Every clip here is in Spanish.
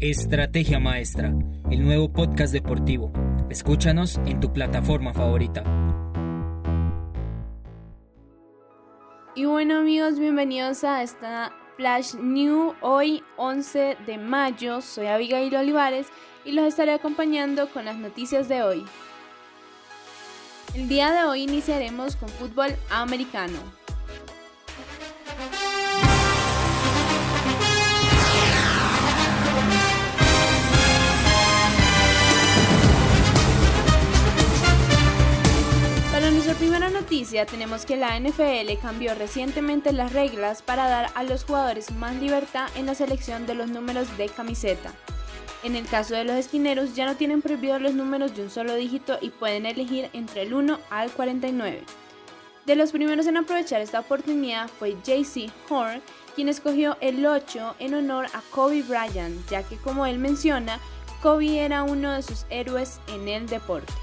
Estrategia Maestra, el nuevo podcast deportivo. Escúchanos en tu plataforma favorita. Y bueno amigos, bienvenidos a esta Flash New hoy 11 de mayo. Soy Abigail Olivares y los estaré acompañando con las noticias de hoy. El día de hoy iniciaremos con fútbol americano. Noticia tenemos que la NFL cambió recientemente las reglas para dar a los jugadores más libertad en la selección de los números de camiseta. En el caso de los esquineros ya no tienen prohibidos los números de un solo dígito y pueden elegir entre el 1 al 49. De los primeros en aprovechar esta oportunidad fue JC Horn, quien escogió el 8 en honor a Kobe Bryant, ya que como él menciona, Kobe era uno de sus héroes en el deporte.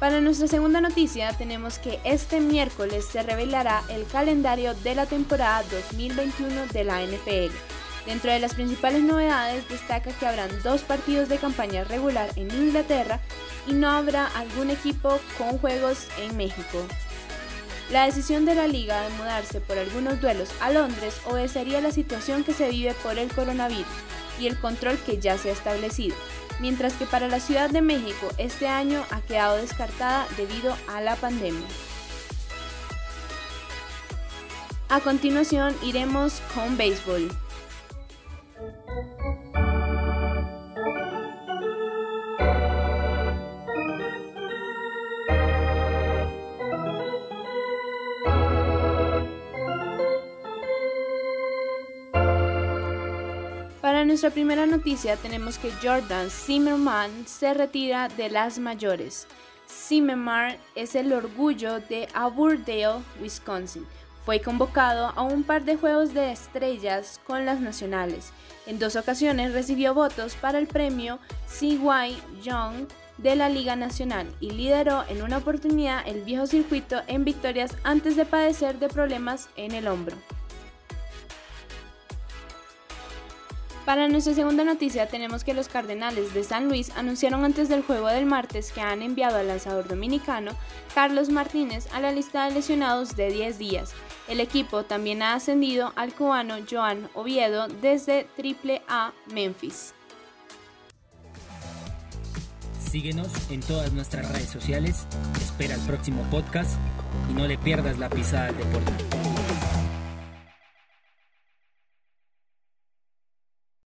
Para nuestra segunda noticia tenemos que este miércoles se revelará el calendario de la temporada 2021 de la NFL. Dentro de las principales novedades destaca que habrán dos partidos de campaña regular en Inglaterra y no habrá algún equipo con juegos en México. La decisión de la liga de mudarse por algunos duelos a Londres obedecería la situación que se vive por el coronavirus y el control que ya se ha establecido mientras que para la Ciudad de México este año ha quedado descartada debido a la pandemia. A continuación iremos con béisbol. Para nuestra primera noticia tenemos que Jordan Zimmerman se retira de las mayores. Zimmerman es el orgullo de Aburdale, Wisconsin. Fue convocado a un par de juegos de estrellas con las nacionales. En dos ocasiones recibió votos para el premio CY Young de la Liga Nacional y lideró en una oportunidad el viejo circuito en victorias antes de padecer de problemas en el hombro. Para nuestra segunda noticia tenemos que los Cardenales de San Luis anunciaron antes del juego del martes que han enviado al lanzador dominicano Carlos Martínez a la lista de lesionados de 10 días. El equipo también ha ascendido al cubano Joan Oviedo desde AAA Memphis. Síguenos en todas nuestras redes sociales, espera el próximo podcast y no le pierdas la pisada al deporte.